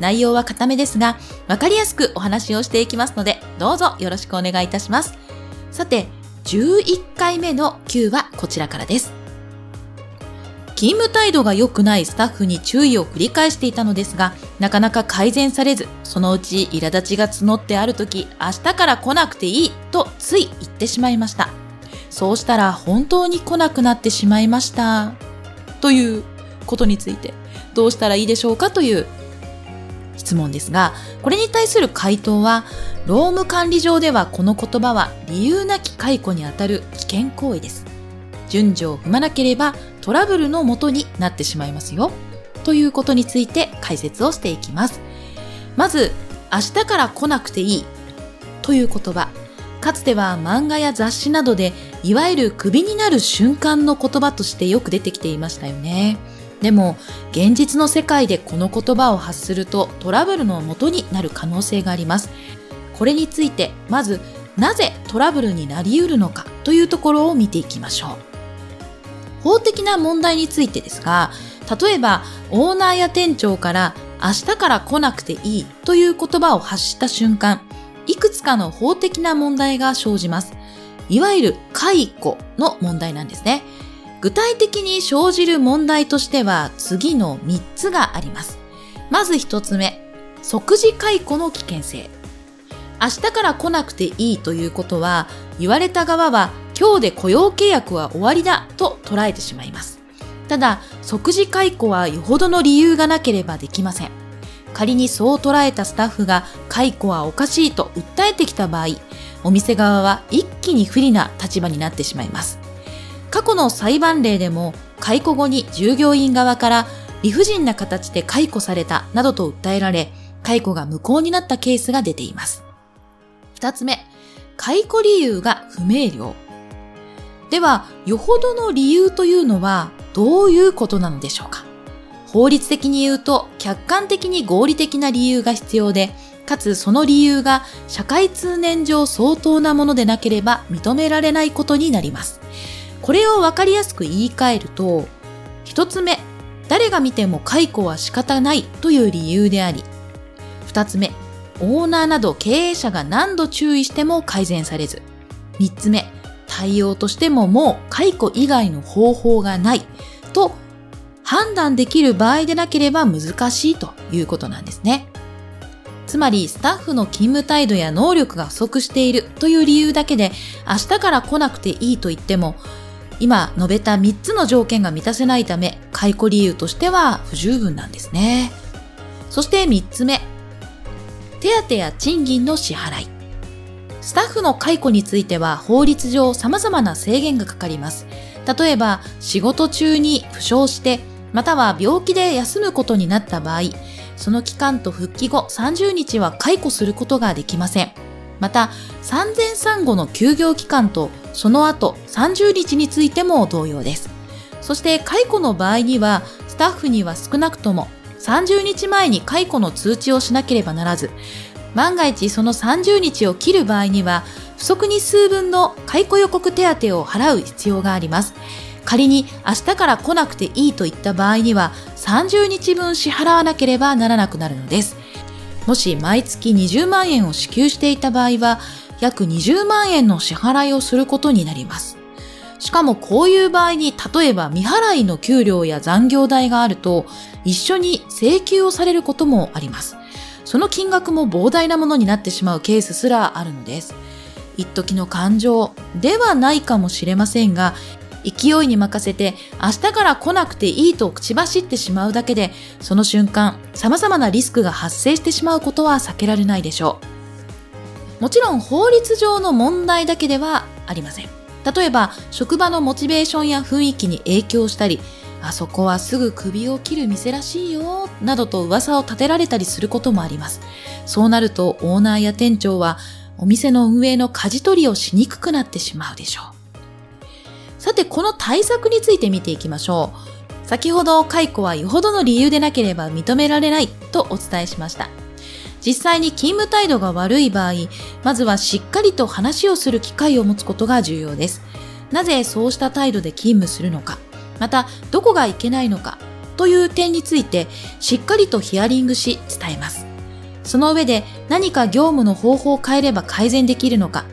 内容は固めですが、わかりやすくお話をしていきますので、どうぞよろしくお願いいたします。さて、11回目の Q はこちらからです。勤務態度が良くないスタッフに注意を繰り返していたのですが、なかなか改善されず、そのうち苛立ちが募ってある時、明日から来なくていいとつい言ってしまいました。そうしたら本当に来なくなってしまいました。ということについて、どうしたらいいでしょうかという質問ですが、これに対する回答は、労務管理上ではこの言葉は理由なき解雇にあたる危険行為です。順序を踏まなければトラブルのもとになってしまいますよ。ということについて解説をしていきます。まず、明日から来なくていいという言葉。かつては漫画や雑誌などで、いわゆるクビになる瞬間の言葉としてよく出てきていましたよね。でも、現実の世界でこの言葉を発するとトラブルの元になる可能性があります。これについて、まず、なぜトラブルになり得るのかというところを見ていきましょう。法的な問題についてですが、例えば、オーナーや店長から明日から来なくていいという言葉を発した瞬間、いくつかの法的な問題が生じます。いわゆる解雇の問題なんですね。具体的に生じる問題としては次の3つがあります。まず1つ目、即時解雇の危険性。明日から来なくていいということは、言われた側は今日で雇用契約は終わりだと捉えてしまいます。ただ、即時解雇はよほどの理由がなければできません。仮にそう捉えたスタッフが解雇はおかしいと訴えてきた場合、お店側は一気に不利な立場になってしまいます。過去の裁判例でも解雇後に従業員側から理不尽な形で解雇されたなどと訴えられ、解雇が無効になったケースが出ています。二つ目、解雇理由が不明瞭。では、よほどの理由というのはどういうことなのでしょうか法律的に言うと、客観的に合理的な理由が必要で、かつその理由が社会通念上相当なものでなければ認められないことになります。これをわかりやすく言い換えると、一つ目、誰が見ても解雇は仕方ないという理由であり、二つ目、オーナーなど経営者が何度注意しても改善されず、三つ目、対応としてももう解雇以外の方法がないと判断できる場合でなければ難しいということなんですね。つまりスタッフの勤務態度や能力が不足しているという理由だけで明日から来なくていいと言っても今述べた3つの条件が満たせないため、解雇理由としては不十分なんですね。そして3つ目、手当や賃金の支払い。スタッフの解雇については法律上様々な制限がかかります。例えば、仕事中に負傷して、または病気で休むことになった場合、その期間と復帰後30日は解雇することができません。また、産前産後の休業期間とその後30日についても同様です。そして解雇の場合には、スタッフには少なくとも30日前に解雇の通知をしなければならず、万が一その30日を切る場合には、不足日数分の解雇予告手当を払う必要があります。仮に明日から来なくていいといった場合には、30日分支払わなければならなくなるのです。もし毎月20万円を支給していた場合は、約20万円の支払いをすることになります。しかもこういう場合に例えば未払いの給料や残業代があると一緒に請求をされることもあります。その金額も膨大なものになってしまうケースすらあるのです。一時の感情ではないかもしれませんが、勢いに任せて明日から来なくていいと口走ってしまうだけで、その瞬間様々なリスクが発生してしまうことは避けられないでしょう。もちろん法律上の問題だけではありません。例えば、職場のモチベーションや雰囲気に影響したり、あそこはすぐ首を切る店らしいよ、などと噂を立てられたりすることもあります。そうなるとオーナーや店長はお店の運営の舵取りをしにくくなってしまうでしょう。さて、この対策について見ていきましょう。先ほど解雇はよほどの理由でなければ認められないとお伝えしました。実際に勤務態度が悪い場合、まずはしっかりと話をする機会を持つことが重要です。なぜそうした態度で勤務するのか、またどこがいけないのかという点についてしっかりとヒアリングし伝えます。その上で何か業務の方法を変えれば改善できるのか、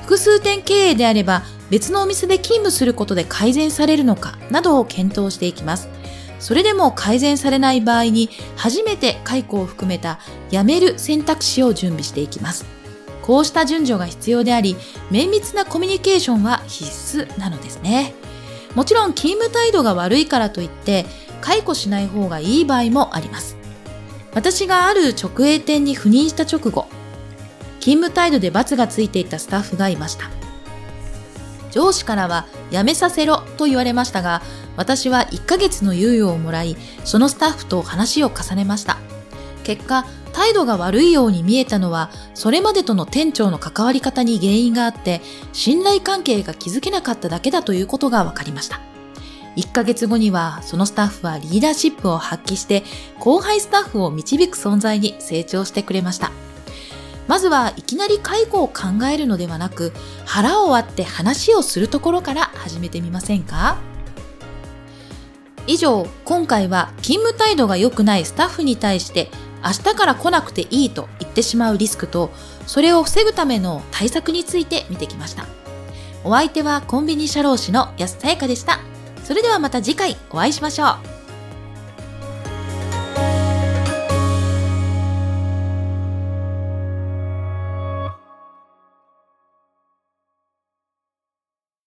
複数店経営であれば別のお店で勤務することで改善されるのかなどを検討していきます。それでも改善されない場合に初めて解雇を含めた辞める選択肢を準備していきます。こうした順序が必要であり、綿密なコミュニケーションは必須なのですね。もちろん勤務態度が悪いからといって解雇しない方がいい場合もあります。私がある直営店に赴任した直後、勤務態度で罰がついていたスタッフがいました。上司からは辞めさせろと言われましたが、私は1ヶ月の猶予をもらい、そのスタッフと話を重ねました。結果、態度が悪いように見えたのは、それまでとの店長の関わり方に原因があって、信頼関係が築けなかっただけだということが分かりました。1ヶ月後には、そのスタッフはリーダーシップを発揮して、後輩スタッフを導く存在に成長してくれました。まずはいきなり介護を考えるのではなく腹を割って話をするところから始めてみませんか？以上、今回は勤務態度が良くないスタッフに対して明日から来なくていいと言ってしまうリスクとそれを防ぐための対策について見てきました。お相手はコンビニ社労士の安さやかでした。それではまた次回お会いしましょう。